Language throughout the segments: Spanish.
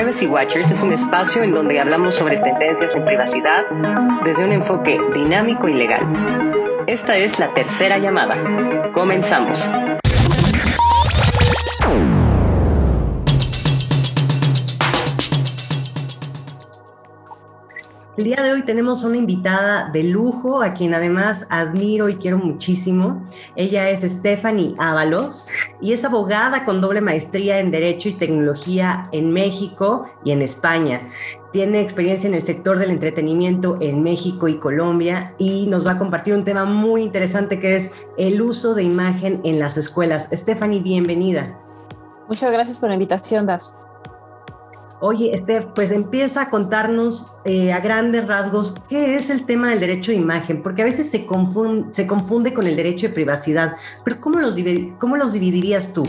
Privacy Watchers es un espacio en donde hablamos sobre tendencias en privacidad desde un enfoque dinámico y legal. Esta es la tercera llamada. Comenzamos. El día de hoy tenemos una invitada de lujo, a quien además admiro y quiero muchísimo. Ella es Stephanie Ábalos y es abogada con doble maestría en Derecho y Tecnología en México y en España. Tiene experiencia en el sector del entretenimiento en México y Colombia y nos va a compartir un tema muy interesante que es el uso de imagen en las escuelas. Stephanie, bienvenida. Muchas gracias por la invitación, Das. Oye, Estef, pues empieza a contarnos eh, a grandes rasgos qué es el tema del derecho de imagen, porque a veces se confunde, se confunde con el derecho de privacidad, pero ¿cómo los, cómo los dividirías tú?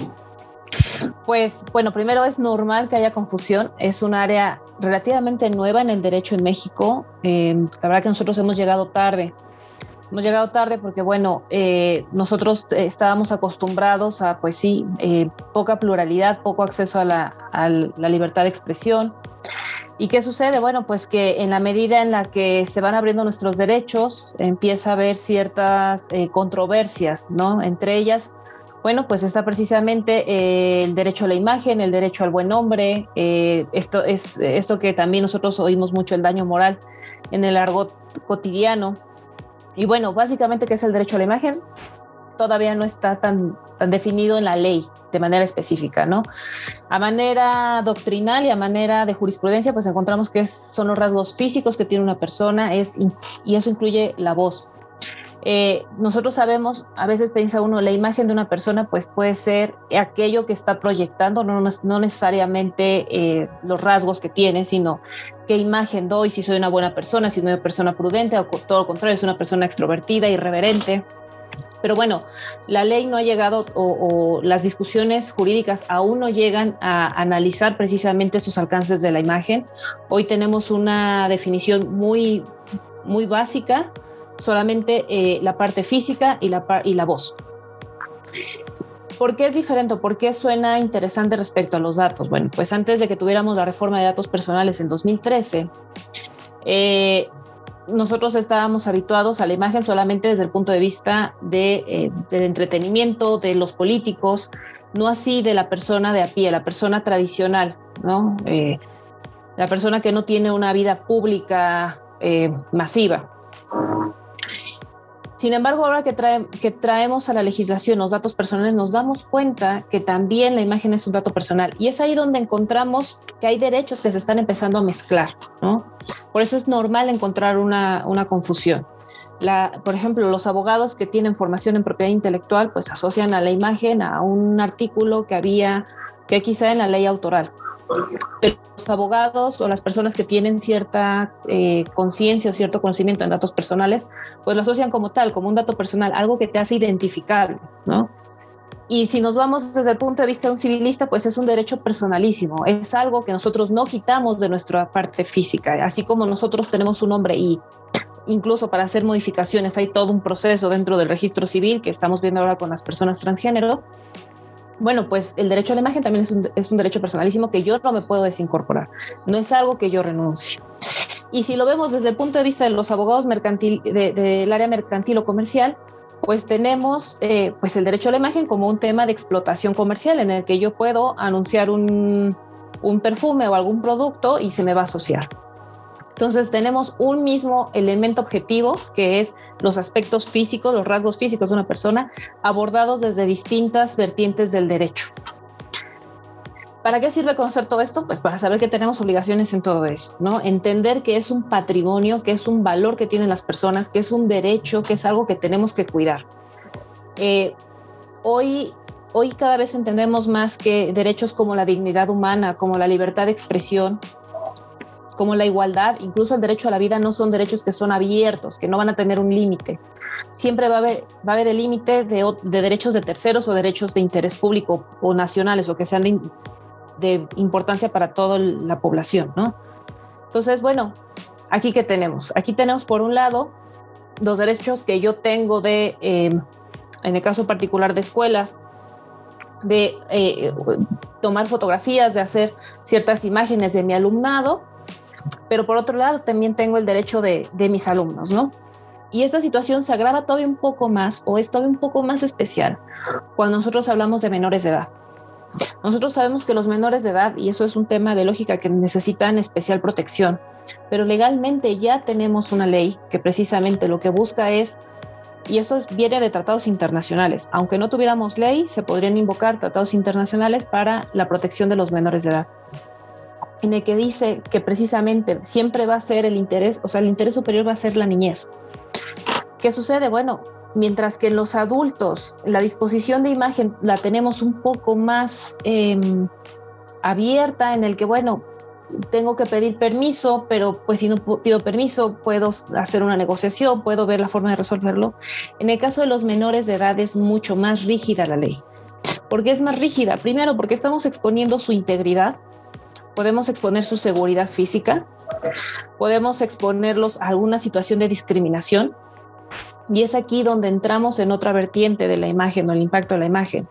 Pues bueno, primero es normal que haya confusión, es un área relativamente nueva en el derecho en México, eh, la verdad que nosotros hemos llegado tarde Hemos llegado tarde porque, bueno, eh, nosotros estábamos acostumbrados a, pues sí, eh, poca pluralidad, poco acceso a la, libertad de expresión. ¿Y qué sucede? Bueno, pues que en la medida en la que se van abriendo nuestros derechos, empieza a haber ciertas eh, controversias, ¿no? Entre ellas, bueno, pues está precisamente el derecho a la imagen, el derecho al buen nombre, esto, es, esto que también nosotros oímos mucho, el daño moral en el argot cotidiano. Y bueno, básicamente, ¿qué es el derecho a la imagen? Todavía no está tan, tan definido en la ley de manera específica, ¿no? A manera doctrinal y a manera de jurisprudencia, pues encontramos que son los rasgos físicos que tiene una persona es, y eso incluye la voz, eh, nosotros sabemos, a veces piensa uno, la imagen de una persona pues puede ser aquello que está proyectando, no, necesariamente eh, los rasgos que tiene, sino qué imagen doy, si soy una buena persona, si soy una persona prudente, o todo lo contrario, es una persona extrovertida, irreverente. Pero bueno, la ley no ha llegado o, las discusiones jurídicas aún no llegan a analizar precisamente esos alcances de la imagen. Hoy tenemos una definición muy, muy básica solamente eh, la parte física y la, y la voz. ¿Por qué es diferente? ¿Por qué suena interesante respecto a los datos? Bueno, pues antes de que tuviéramos la reforma de datos personales en 2013, eh, nosotros estábamos habituados a la imagen solamente desde el punto de vista de, eh, del entretenimiento, de los políticos, no así de la persona de a pie, la persona tradicional, ¿no? la persona que no tiene una vida pública masiva. Sin embargo, ahora que, traemos a la legislación los datos personales, nos damos cuenta que también la imagen es un dato personal. Y es ahí donde encontramos que hay derechos que se están empezando a mezclar, ¿no? Por eso es normal encontrar una, confusión. Por ejemplo, los abogados que tienen formación en propiedad intelectual, pues asocian a la imagen a un artículo que había, que quizá en la ley autoral. Pero los abogados o las personas que tienen cierta eh, conciencia o cierto conocimiento en datos personales, pues lo asocian como tal, como un dato personal, algo que te hace identificable, ¿no? Y si nos vamos desde el punto de vista de un civilista, pues es un derecho personalísimo, es algo que nosotros no quitamos de nuestra parte física, así como nosotros tenemos un nombre y incluso para hacer modificaciones hay todo un proceso dentro del registro civil que estamos viendo ahora con las personas transgénero, bueno, pues el derecho a la imagen también es un, es un, derecho personalísimo que yo no me puedo desincorporar. No es algo que yo renuncie. Y si lo vemos desde el punto de vista de los abogados mercantil, del área mercantil o comercial, pues tenemos eh, pues el derecho a la imagen como un tema de explotación comercial en el que yo puedo anunciar un, un perfume o algún producto y se me va a asociar. Entonces tenemos un mismo elemento objetivo que es los aspectos físicos, los rasgos físicos de una persona abordados desde distintas vertientes del derecho. ¿Para qué sirve conocer todo esto? Pues para saber que tenemos obligaciones en todo eso, ¿no? Entender que es un patrimonio, que es un valor que tienen las personas, que es un derecho, que es algo que tenemos que cuidar. Eh, hoy, hoy cada vez entendemos más que derechos como la dignidad humana, como la libertad de expresión, como la igualdad, incluso el derecho a la vida, no son derechos que son abiertos, que no van a tener un límite. Siempre va a haber, va a haber el límite de, derechos de terceros o derechos de interés público o nacionales o que sean de, importancia para toda la población, ¿no? Entonces, bueno, aquí que tenemos, aquí tenemos por un lado los derechos que yo tengo de, em, en el caso particular de escuelas, de eh, tomar fotografías, de hacer ciertas imágenes de mi alumnado, pero por otro lado también tengo el derecho de, de mis alumnos, ¿no? Y esta situación se agrava todavía un poco más o es todavía un poco más especial cuando nosotros hablamos de menores de edad. Nosotros sabemos que los menores de edad, y eso es un tema de lógica que necesitan especial protección, pero legalmente ya tenemos una ley que precisamente lo que busca es, y esto viene de tratados internacionales, aunque no tuviéramos ley, se podrían invocar tratados internacionales para la protección de los menores de edad en el que dice que precisamente siempre va a ser el interés, o sea, el interés superior va a ser la niñez. ¿Qué sucede? Bueno, mientras que los adultos la disposición de imagen la tenemos un poco más em, abierta, en el que, bueno, tengo que pedir permiso, pero pues si no pido permiso, puedo hacer una negociación, puedo ver la forma de resolverlo. En el caso de los menores de edad es mucho más rígida la ley. ¿Por qué es más rígida? Primero, porque estamos exponiendo su integridad, podemos exponer su seguridad física, podemos exponerlos a alguna situación de discriminación, y es aquí donde entramos en otra vertiente de la imagen o el impacto de la imagen,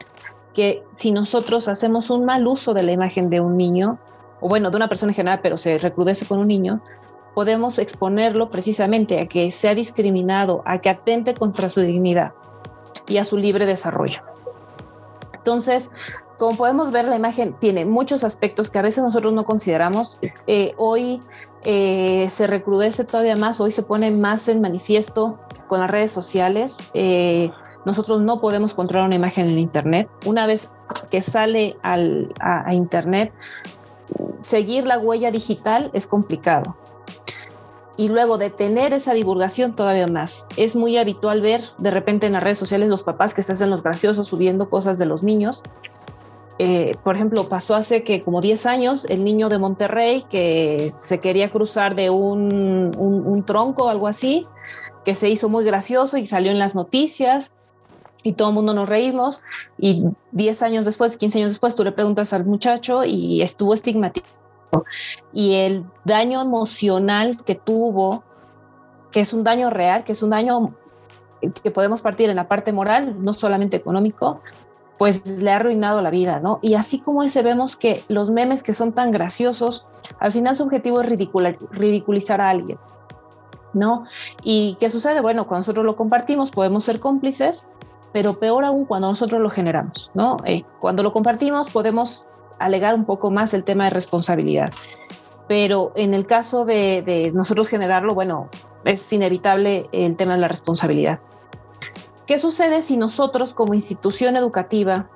que si nosotros hacemos un mal uso de la imagen de un niño, o bueno, de una persona en general, pero se recrudece con un niño, podemos exponerlo precisamente a que sea discriminado, a que atente contra su dignidad y a su libre desarrollo. Entonces, como podemos ver, la imagen tiene muchos aspectos que a veces nosotros no consideramos. Eh, hoy eh, se recrudece todavía más, hoy se pone más en manifiesto con las redes sociales. Eh, nosotros no podemos controlar una imagen en Internet. Una vez que sale a, Internet, seguir la huella digital es complicado. Y luego de tener esa divulgación todavía más. Es muy habitual ver de repente en las redes sociales los papás que se hacen los graciosos subiendo cosas de los niños. Eh, por ejemplo, pasó hace que como 10 años el niño de Monterrey que se quería cruzar de un, un, un tronco o algo así, que se hizo muy gracioso y salió en las noticias y todo el mundo nos reímos y 10 años después, 15 años después, tú le preguntas al muchacho y estuvo estigmatizado. Y el daño emocional que tuvo, que es un daño real, que es un daño que podemos partir en la parte moral, no solamente económico, pues le ha arruinado la vida, ¿no? Y así como ese vemos que los memes que son tan graciosos, al final su objetivo es ridiculizar a alguien. ¿no? ¿Y qué sucede? Bueno, cuando nosotros lo compartimos podemos ser cómplices, pero peor aún cuando nosotros lo generamos, ¿no? Eh, cuando lo compartimos podemos alegar un poco más el tema de responsabilidad. Pero en el caso de, de nosotros generarlo, bueno, es inevitable el tema de la responsabilidad. ¿Qué sucede si nosotros como institución educativa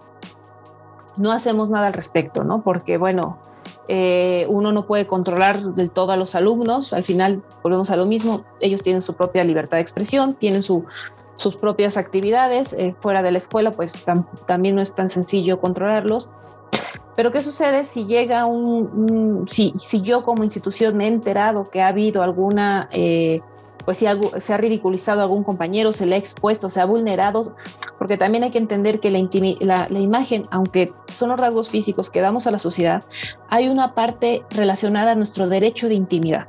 no hacemos nada al respecto, ¿no? Porque, bueno, eh, uno no puede controlar del todo a los alumnos, al final volvemos a lo mismo, ellos tienen su propia libertad de expresión, tienen sus propias actividades, eh, fuera de la escuela pues también no es tan sencillo controlarlos. Pero ¿qué sucede si llega un, si, si, yo como institución me he enterado que ha habido alguna eh, pues si algo, se ha ridiculizado a algún compañero, se le ha expuesto, se ha vulnerado, porque también hay que entender que la, la, imagen, aunque son los rasgos físicos que damos a la sociedad, hay una parte relacionada a nuestro derecho de intimidad,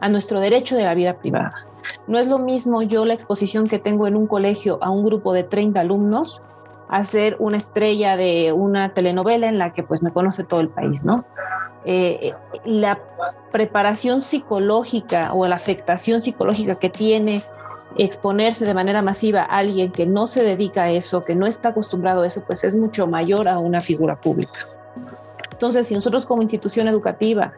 a nuestro derecho de la vida privada. No es lo mismo yo la exposición que tengo en un colegio a un grupo de 30 alumnos a ser una estrella de una telenovela en la que pues me conoce todo el país, ¿no? Eh, la preparación psicológica o la afectación psicológica que tiene exponerse de manera masiva a alguien que no se dedica a eso, que no está acostumbrado a eso, pues es mucho mayor a una figura pública. Entonces, si nosotros como institución educativa,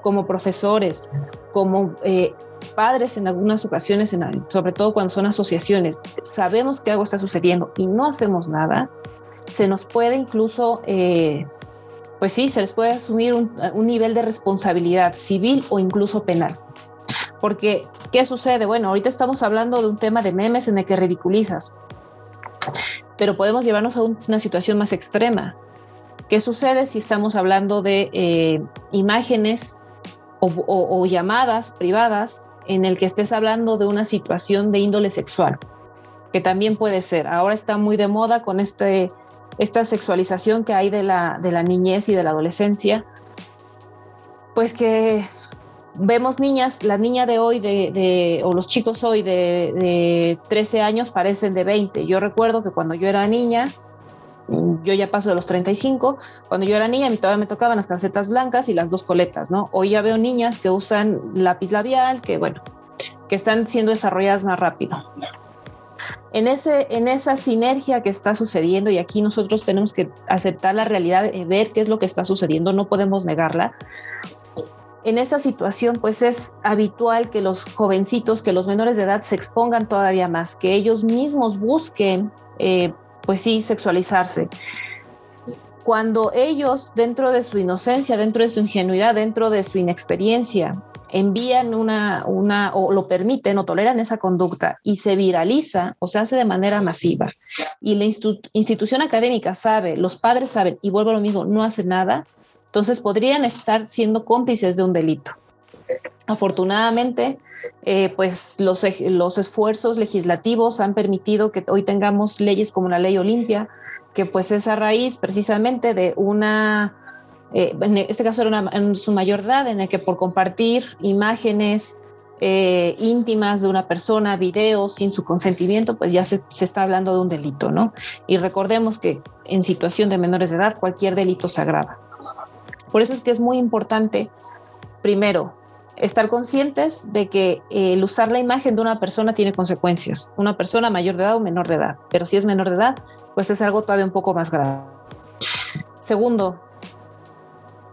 como profesores, como eh, padres en algunas ocasiones, sobre todo cuando son asociaciones, sabemos que algo está sucediendo y no hacemos nada, se nos puede incluso eh, pues sí, se les puede asumir un, nivel de responsabilidad civil o incluso penal. Porque, ¿qué sucede? Bueno, ahorita estamos hablando de un tema de memes en el que ridiculizas, pero podemos llevarnos a una situación más extrema. ¿Qué sucede si estamos hablando de eh, imágenes o, llamadas privadas en el que estés hablando de una situación de índole sexual? Que también puede ser. Ahora está muy de moda con este esta sexualización que hay de la, de la niñez y de la adolescencia, pues que vemos niñas, la niña de hoy de, o los chicos hoy de, de, 13 años parecen de 20. Yo recuerdo que cuando yo era niña, yo ya paso de los 35, cuando yo era niña, todavía me tocaban las calcetas blancas y las dos coletas, ¿no? Hoy ya veo niñas que usan lápiz labial, que bueno, que están siendo desarrolladas más rápido. En, ese, en esa sinergia que está sucediendo, y aquí nosotros tenemos que aceptar la realidad, y ver qué es lo que está sucediendo, no podemos negarla. En esa situación, pues es habitual que los jovencitos, que los menores de edad se expongan todavía más, que ellos mismos busquen eh, pues sí, sexualizarse. Cuando ellos, dentro de su inocencia, dentro de su ingenuidad, dentro de su inexperiencia, envían una, una o lo permiten o toleran esa conducta y se viraliza o se hace de manera masiva y la institución académica sabe, los padres saben y vuelvo a lo mismo, no hace nada, entonces podrían estar siendo cómplices de un delito. Afortunadamente, eh, pues los, los esfuerzos legislativos han permitido que hoy tengamos leyes como la ley Olimpia, que pues es a raíz precisamente de una, eh, en este caso era una, en su mayor edad, en el que por compartir imágenes eh, íntimas de una persona, videos sin su consentimiento, pues ya se, se, está hablando de un delito, ¿no? Y recordemos que en situación de menores de edad cualquier delito se agrava. Por eso es que es muy importante, primero, estar conscientes de que eh, el usar la imagen de una persona tiene consecuencias, una persona mayor de edad o menor de edad, pero si es menor de edad, pues es algo todavía un poco más grave. Segundo,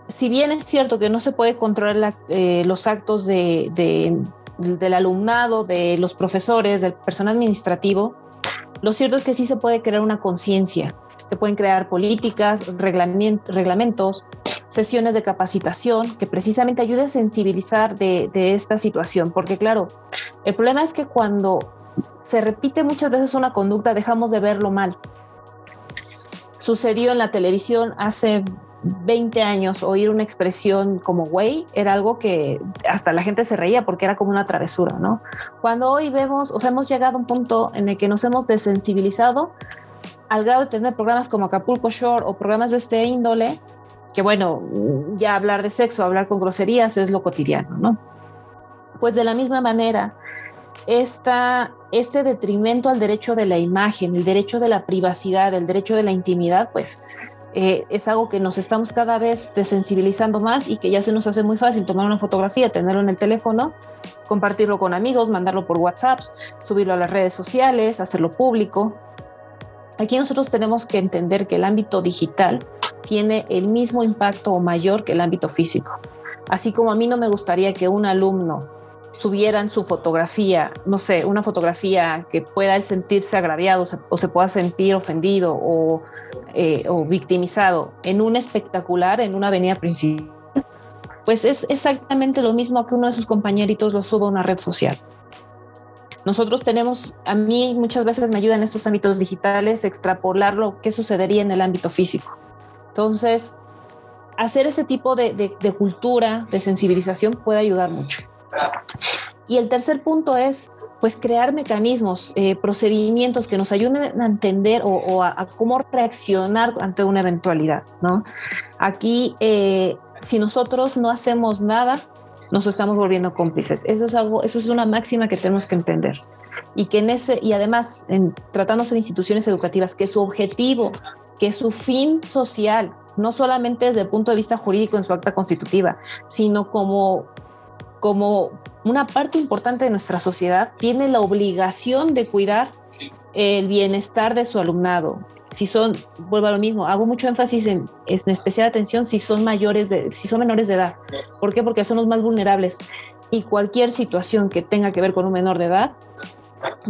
si bien es cierto que no se puede controlar eh, los actos de, del alumnado, de los profesores, del personal administrativo, lo cierto es que sí se puede crear una conciencia, se pueden crear políticas, reglamentos, sesiones de capacitación que precisamente ayude a sensibilizar de, esta situación, porque claro, el problema es que cuando se repite muchas veces una conducta dejamos de verlo mal. Sucedió en la televisión hace 20 años oír una expresión como güey era algo que hasta la gente se reía porque era como una travesura, ¿no? Cuando hoy vemos, o sea, hemos llegado a un punto en el que nos hemos desensibilizado al grado de tener programas como Acapulco Shore o programas de este índole que bueno, ya hablar de sexo, hablar con groserías es lo cotidiano, ¿no? Pues de la misma manera, esta, este detrimento al derecho de la imagen, el derecho de la privacidad, el derecho de la intimidad, pues eh, es algo que nos estamos cada vez desensibilizando más y que ya se nos hace muy fácil tomar una fotografía, tenerlo en el teléfono, compartirlo con amigos, mandarlo por WhatsApp, subirlo a las redes sociales, hacerlo público. Aquí nosotros tenemos que entender que el ámbito digital tiene el mismo impacto o mayor que el ámbito físico. Así como a mí no me gustaría que un alumno subiera en su fotografía, no sé, una fotografía que pueda sentirse agraviado o se pueda sentir ofendido o, eh, o victimizado en un espectacular, en una avenida principal, pues es exactamente lo mismo que uno de sus compañeritos lo suba a una red social. Nosotros tenemos, a mí muchas veces me ayuda en estos ámbitos digitales extrapolar lo que sucedería en el ámbito físico. Entonces, hacer este tipo de, cultura, de sensibilización puede ayudar mucho. Y el tercer punto es, pues, crear mecanismos, eh, procedimientos que nos ayuden a entender o, a, cómo reaccionar ante una eventualidad, ¿no? Aquí, eh, si nosotros no hacemos nada, nos estamos volviendo cómplices. Eso es algo, eso es una máxima que tenemos que entender. Y que en ese, y además, en, tratándose de instituciones educativas, que su objetivo que su fin social, no solamente desde el punto de vista jurídico en su acta constitutiva, sino como, como una parte importante de nuestra sociedad, tiene la obligación de cuidar el bienestar de su alumnado. Si son, vuelvo a lo mismo, hago mucho énfasis en, en especial atención si son mayores de, si son menores de edad. ¿Por qué? Porque son los más vulnerables. Y cualquier situación que tenga que ver con un menor de edad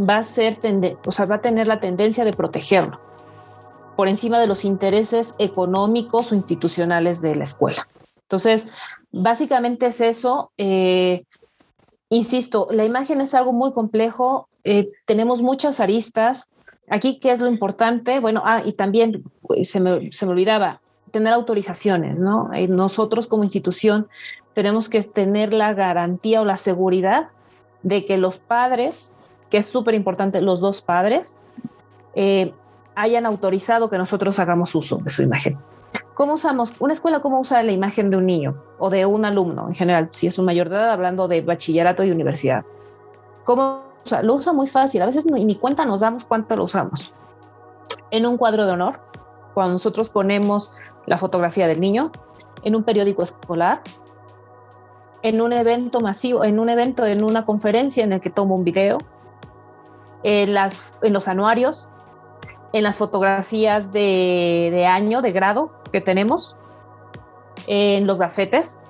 va a ser, o sea, va a tener la tendencia de protegerlo por encima de los intereses económicos o institucionales de la escuela. Entonces, básicamente es eso. Eh, insisto, la imagen es algo muy complejo, eh, tenemos muchas aristas. Aquí, ¿qué es lo importante? Bueno, ah, y también pues, se, me, se me olvidaba, tener autorizaciones, ¿no? Eh, nosotros como institución tenemos que tener la garantía o la seguridad de que los padres, que es súper importante, los dos padres, eh, hayan autorizado que nosotros hagamos uso de su imagen. ¿Cómo usamos? Una escuela, ¿cómo usa la imagen de un niño o de un alumno en general? Si es un mayor de edad, hablando de bachillerato y universidad. ¿Cómo usa? Lo usa muy fácil. A veces ni, cuenta nos damos cuánto lo usamos. En un cuadro de honor, cuando nosotros ponemos la fotografía del niño en un periódico escolar, en un evento masivo, en un evento, en una conferencia en el que tomo un video, en, las, en los anuarios, en las fotografías de, de año, de grado que tenemos, en los gafetes,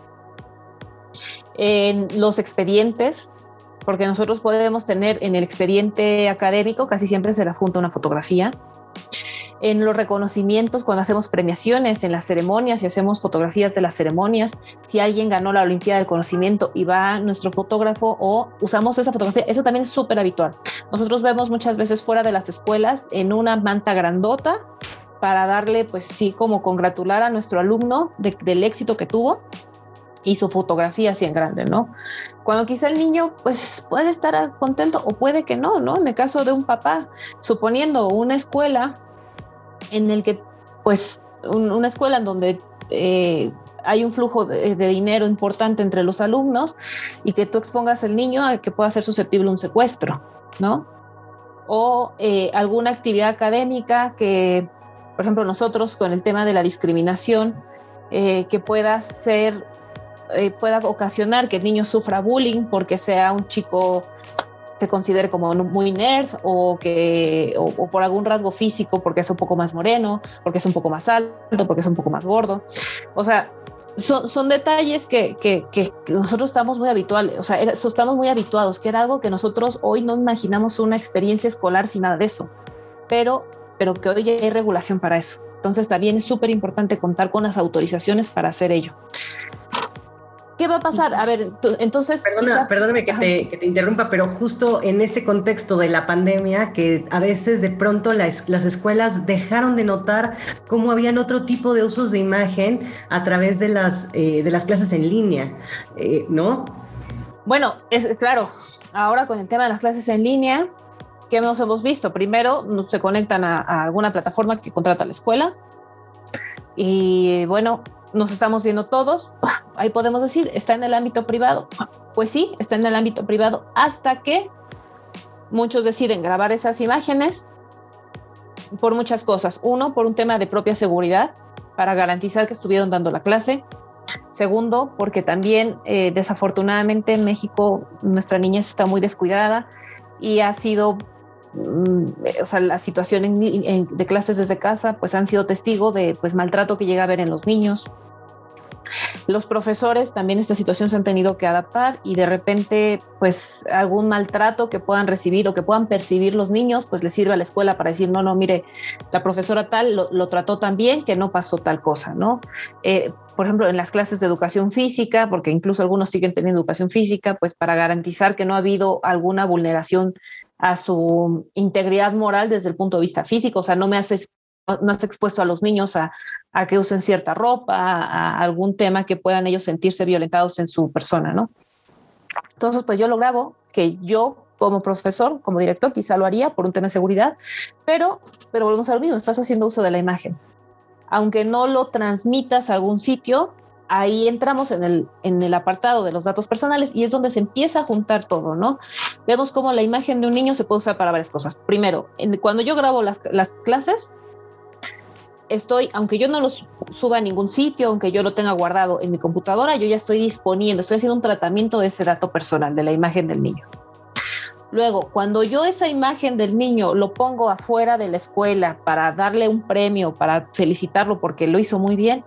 en los expedientes, porque nosotros podemos tener en el expediente académico, casi siempre se le junta una fotografía, en los reconocimientos, cuando hacemos premiaciones, en las ceremonias y hacemos fotografías de las ceremonias, si alguien ganó la Olimpiada del Conocimiento y va nuestro fotógrafo o usamos esa fotografía, eso también es súper habitual. Nosotros vemos muchas veces fuera de las escuelas en una manta grandota para darle, pues sí, como congratular a nuestro alumno del éxito que tuvo y su fotografía así en grande, ¿no? Cuando quizá el niño pues puede estar contento o puede que no, ¿no? En el caso de un papá, suponiendo una escuela en el que pues una escuela en donde eh, hay un flujo de, dinero importante entre los alumnos y que tú expongas al niño a que pueda ser susceptible un secuestro, ¿no? O eh, alguna actividad académica que, por ejemplo, nosotros con el tema de la discriminación, eh, que pueda ser eh, pueda ocasionar que el niño sufra bullying porque sea un chico se considere como muy nerd o que o, por algún rasgo físico porque es un poco más moreno, porque es un poco más alto, porque es un poco más gordo. O sea, son, son detalles que, que, que, nosotros estamos muy habituales, o sea, estamos muy habituados, que era algo que nosotros hoy no imaginamos una experiencia escolar sin nada de eso, pero, pero que hoy hay regulación para eso. Entonces también es súper importante contar con las autorizaciones para hacer ello. ¿Qué va a pasar? A ver, entonces... Perdona, Perdóname que te, que te, interrumpa, pero justo en este contexto de la pandemia, que a veces de pronto las, las escuelas dejaron de notar cómo habían otro tipo de usos de imagen a través de las, eh, de las clases en línea, eh, ¿no? Bueno, es claro, ahora con el tema de las clases en línea, ¿qué nos hemos visto? Primero, se conectan a, a alguna plataforma que contrata la escuela y bueno, nos estamos viendo todos, ahí podemos decir, está en el ámbito privado. Pues sí, está en el ámbito privado hasta que muchos deciden grabar esas imágenes por muchas cosas. Uno, por un tema de propia seguridad, para garantizar que estuvieron dando la clase. Segundo, porque también eh, desafortunadamente en México nuestra niñez está muy descuidada y ha sido o sea, la situación de clases desde casa, pues han sido testigo de pues maltrato que llega a haber en los niños. Los profesores también esta situación se han tenido que adaptar y de repente pues algún maltrato que puedan recibir o que puedan percibir los niños pues les sirve a la escuela para decir no, no, mire, la profesora tal lo, trató tan bien que no pasó tal cosa, ¿no? Eh, por ejemplo, en las clases de educación física, porque incluso algunos siguen teniendo educación física, pues para garantizar que no ha habido alguna vulneración a su integridad moral desde el punto de vista físico, o sea, no me has, no has expuesto a los niños a, que usen cierta ropa, a, algún tema que puedan ellos sentirse violentados en su persona, ¿no? Entonces, pues yo lo grabo, que yo como profesor, como director, quizá lo haría por un tema de seguridad, pero, pero volvemos a lo mismo, estás haciendo uso de la imagen. Aunque no lo transmitas a algún sitio, ahí entramos en el, apartado de los datos personales y es donde se empieza a juntar todo, ¿no? Vemos cómo la imagen de un niño se puede usar para varias cosas. Primero, cuando yo grabo las, las clases, estoy, aunque yo no los suba a ningún sitio, aunque yo lo tenga guardado en mi computadora, yo ya estoy disponiendo, estoy haciendo un tratamiento de ese dato personal, de la imagen del niño. Luego, cuando yo esa imagen del niño lo pongo afuera de la escuela para darle un premio, para felicitarlo porque lo hizo muy bien,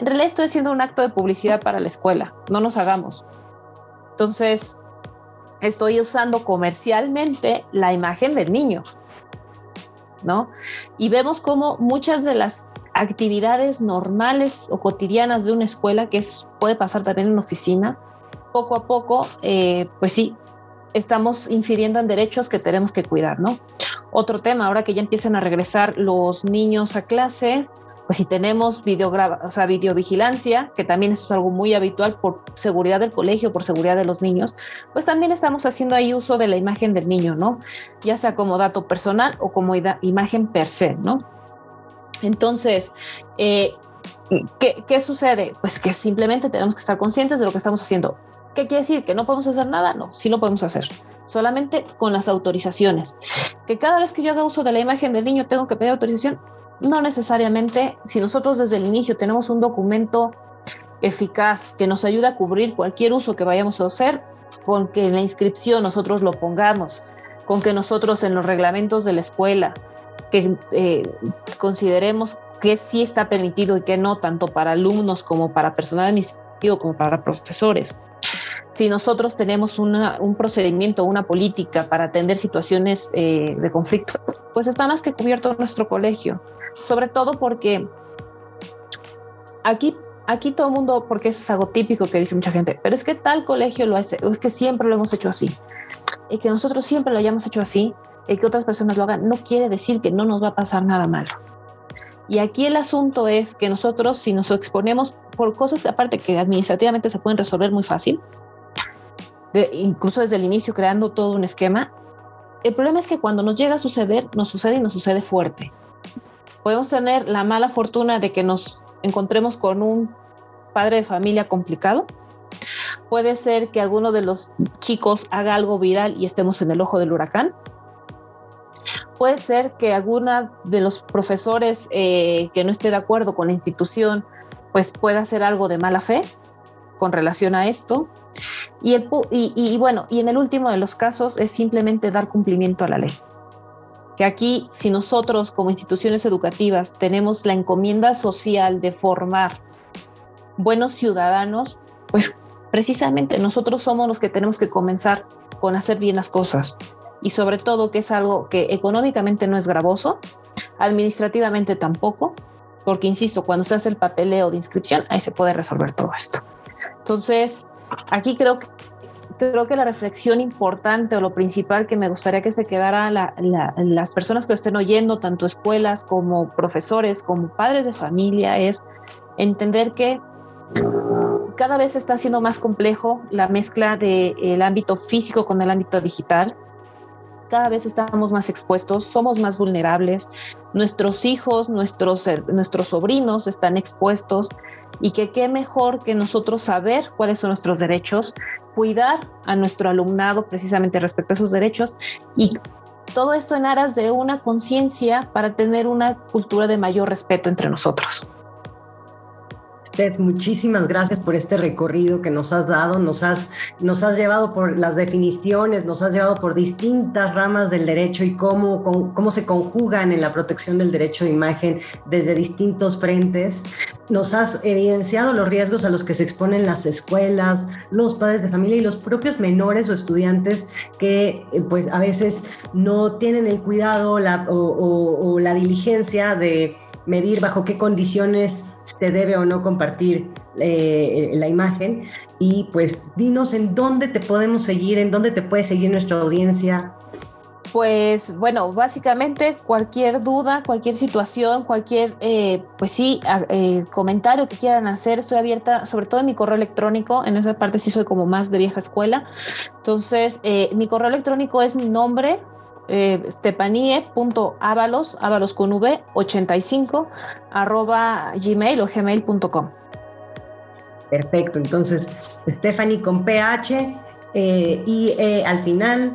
en realidad estoy haciendo un acto de publicidad para la escuela, no nos hagamos. Entonces, estoy usando comercialmente la imagen del niño, ¿no? Y vemos cómo muchas de las actividades normales o cotidianas de una escuela, que es, puede pasar también en una oficina, poco a poco, eh, pues sí, estamos infiriendo en derechos que tenemos que cuidar, ¿no? Otro tema, ahora que ya empiezan a regresar los niños a clase, pues si tenemos o sea, videovigilancia, que también eso es algo muy habitual por seguridad del colegio, por seguridad de los niños, pues también estamos haciendo ahí uso de la imagen del niño, ¿no? Ya sea como dato personal o como imagen per se, ¿no? Entonces, eh, ¿qué, ¿qué sucede? Pues que simplemente tenemos que estar conscientes de lo que estamos haciendo. ¿Qué quiere decir? ¿Que no podemos hacer nada? No, sí lo podemos hacer, solamente con las autorizaciones. Que cada vez que yo haga uso de la imagen del niño tengo que pedir autorización, No necesariamente. Si nosotros desde el inicio tenemos un documento eficaz que nos ayuda a cubrir cualquier uso que vayamos a hacer, con que en la inscripción nosotros lo pongamos, con que nosotros en los reglamentos de la escuela, que eh, consideremos que sí está permitido y que no, tanto para alumnos como para personal administrativo, como para profesores. Si nosotros tenemos un procedimiento, una política para atender situaciones eh, de conflicto, pues está más que cubierto nuestro colegio. Sobre todo porque aquí, aquí todo el mundo, porque eso es algo típico que dice mucha gente, pero es que tal colegio lo hace, es que siempre lo hemos hecho así. Y que nosotros siempre lo hayamos hecho así, y que otras personas lo hagan, no quiere decir que no nos va a pasar nada malo. Y aquí el asunto es que nosotros, si nos exponemos por cosas aparte que administrativamente se pueden resolver muy fácil, incluso desde el inicio creando todo un esquema, el problema es que cuando nos llega a suceder, nos sucede y nos sucede fuerte. Podemos tener la mala fortuna de que nos encontremos con un padre de familia complicado. Puede ser que alguno de los chicos haga algo viral y estemos en el ojo del huracán. Puede ser que alguna de los profesores eh, que no esté de acuerdo con la institución, pues pueda hacer algo de mala fe con relación a esto. Y, bueno, y en el último de los casos es simplemente dar cumplimiento a la ley. Que aquí, si nosotros como instituciones educativas tenemos la encomienda social de formar buenos ciudadanos, pues precisamente nosotros somos los que tenemos que comenzar con hacer bien las cosas y sobre todo que es algo que económicamente no es gravoso, administrativamente tampoco, porque insisto, cuando se hace el papeleo de inscripción, ahí se puede resolver todo esto. Entonces, aquí creo que creo que la reflexión importante o lo principal que me gustaría que se quedara las personas que estén oyendo, tanto escuelas como profesores, como padres de familia, es entender que cada vez está siendo más complejo la mezcla del ámbito físico con el ámbito digital cada vez estamos más expuestos, somos más vulnerables, nuestros hijos, nuestros, nuestros sobrinos están expuestos y que qué mejor que nosotros saber cuáles son nuestros derechos, cuidar a nuestro alumnado precisamente respecto a esos derechos y todo esto en aras de una conciencia para tener una cultura de mayor respeto entre nosotros muchísimas gracias por este recorrido que nos has dado, nos has, nos has llevado por las definiciones, nos has llevado por distintas ramas del derecho y cómo, cómo, se conjugan en la protección del derecho de imagen desde distintos frentes. Nos has evidenciado los riesgos a los que se exponen las escuelas, los padres de familia y los propios menores o estudiantes que pues a veces no tienen el cuidado o la diligencia de medir bajo qué condiciones se debe o no compartir eh, la imagen. Y pues dinos en dónde te podemos seguir, en dónde te puede seguir nuestra audiencia. Pues bueno, básicamente cualquier duda, cualquier situación, cualquier, eh, pues sí, eh, comentario que quieran hacer, estoy abierta, sobre todo en mi correo electrónico, en esa parte sí soy como más de vieja escuela. Entonces, mi correo electrónico es mi nombre, eh, stepanie.avalos, avalos con v, 85, arroba gmail o gmail.com. Perfecto, entonces Stephanie con PH eh, y eh, al final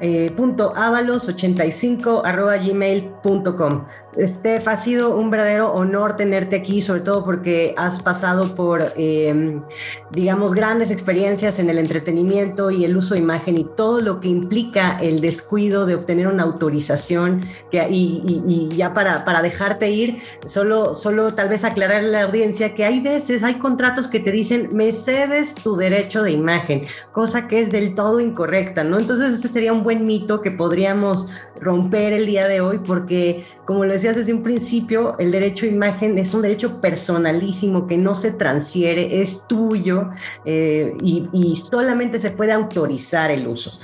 eh, punto avalos85 arroba gmail.com. Steph, ha sido un verdadero honor tenerte aquí, sobre todo porque has pasado por, em, digamos, grandes experiencias en el entretenimiento y el uso de imagen y todo lo que implica el descuido de obtener una autorización. Y, ya para, para, dejarte ir, solo, solo tal vez aclarar a la audiencia que hay veces, hay contratos que te dicen, me cedes tu derecho de imagen, cosa que es del todo incorrecta, ¿no? Entonces ese sería un buen mito que podríamos romper el día de hoy porque, como lo decía, desde un principio, el derecho a imagen es un derecho personalísimo que no se transfiere, es tuyo eh, y solamente se puede autorizar el uso.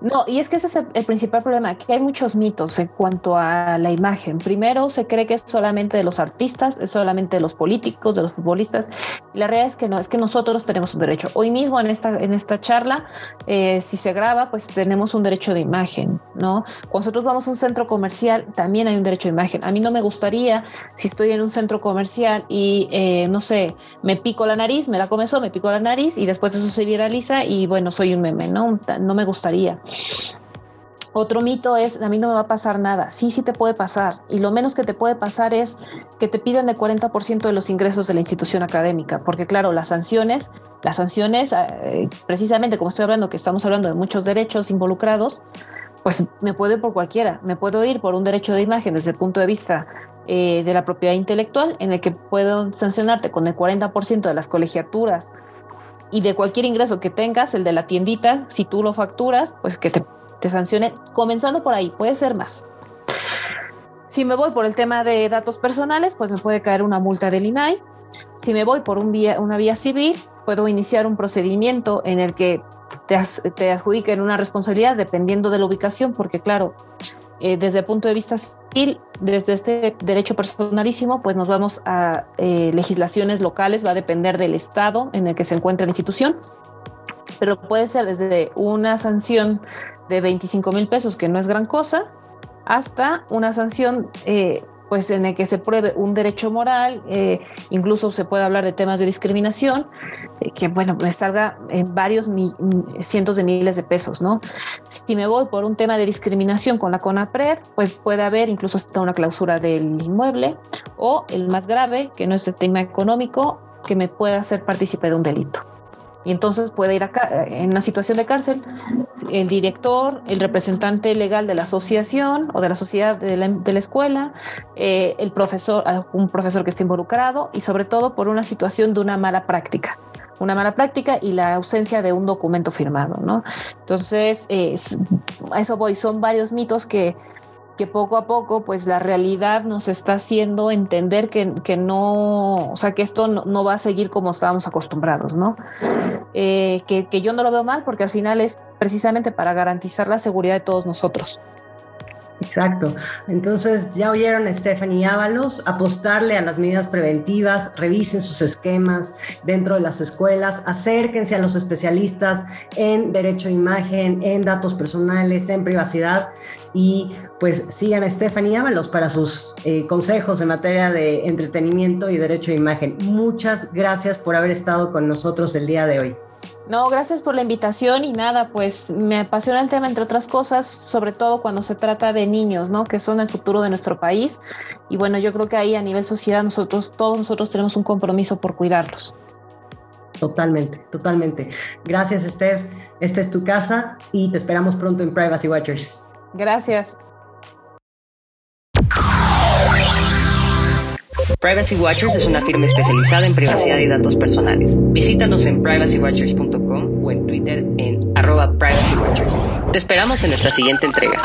No, y es que ese es el, principal problema, que hay muchos mitos en cuanto a la imagen. Primero, se cree que es solamente de los artistas, es solamente de los políticos, de los futbolistas. La realidad es que no, es que nosotros tenemos un derecho. Hoy mismo en esta, en esta charla, eh, si se graba, pues tenemos un derecho de imagen, ¿no? Cuando nosotros vamos a un centro comercial, también hay un derecho de imagen. A mí no me gustaría, si estoy en un centro comercial y, eh, no sé, me pico la nariz, me da comezón, me pico la nariz y después eso se viraliza y, bueno, soy un meme, ¿no? No me Otro mito es, a mí no me va a pasar nada. Sí, sí te puede pasar. Y lo menos que te puede pasar es que te pidan el 40% de los ingresos de la institución académica. Porque claro, las sanciones, las sanciones, eh, precisamente como estoy hablando, que estamos hablando de muchos derechos involucrados, pues me puedo ir por cualquiera. Me puedo ir por un derecho de imagen desde el punto de vista eh, de la propiedad intelectual, en el que puedo sancionarte con el 40% de las colegiaturas y de cualquier ingreso que tengas, el de la tiendita, si tú lo facturas, pues que te te sancione, comenzando por ahí, puede ser más. Si me voy por el tema de datos personales, pues me puede caer una multa del INAI. Si me voy por un vía, una vía civil, puedo iniciar un procedimiento en el que te, te adjudiquen una responsabilidad dependiendo de la ubicación, porque claro, eh, desde el punto de vista civil, desde este derecho personalísimo, pues nos vamos a eh, legislaciones locales, va a depender del estado en el que se encuentra la institución, pero puede ser desde una sanción de 25 mil pesos, que no es gran cosa, hasta una sanción eh, pues en el que se pruebe un derecho moral, eh, incluso se puede hablar de temas de discriminación, eh, que bueno, me salga en varios cientos de miles de pesos, ¿no? Si me voy por un tema de discriminación con la CONAPRED, pues puede haber incluso hasta una clausura del inmueble, o el más grave, que no es el tema económico, que me pueda hacer partícipe de un delito y entonces puede ir acá en una situación de cárcel el director, el representante legal de la asociación o de la sociedad de la, escuela, eh, el profesor, un profesor que esté involucrado y sobre todo por una situación de una mala práctica una mala práctica y la ausencia de un documento firmado, ¿no? Entonces, a eso voy, son varios mitos que que poco a poco pues la realidad nos está haciendo entender que, no, o sea, que esto no, va a seguir como estábamos acostumbrados, ¿no? Eh, que, que yo no lo veo mal porque al final es precisamente para garantizar la seguridad de todos nosotros. Exacto. Entonces, ya oyeron a Stephanie Ábalos, apostarle a las medidas preventivas, revisen sus esquemas dentro de las escuelas, acérquense a los especialistas en derecho a imagen, en datos personales, en privacidad y pues sigan a Stephanie Ábalos para sus eh, consejos en materia de entretenimiento y derecho a imagen. Muchas gracias por haber estado con nosotros el día de hoy. No, gracias por la invitación y nada, pues me apasiona el tema entre otras cosas, sobre todo cuando se trata de niños, ¿no? Que son el futuro de nuestro país. Y bueno, yo creo que ahí a nivel sociedad nosotros, todos nosotros tenemos un compromiso por cuidarlos. Totalmente, totalmente. Gracias, Steph. Esta es tu casa y te esperamos pronto en Privacy Watchers. Gracias. Privacy Watchers es una firma especializada en privacidad y datos personales. Visítanos en privacywatchers.com o en Twitter en arroba privacywatchers. Te esperamos en nuestra siguiente entrega.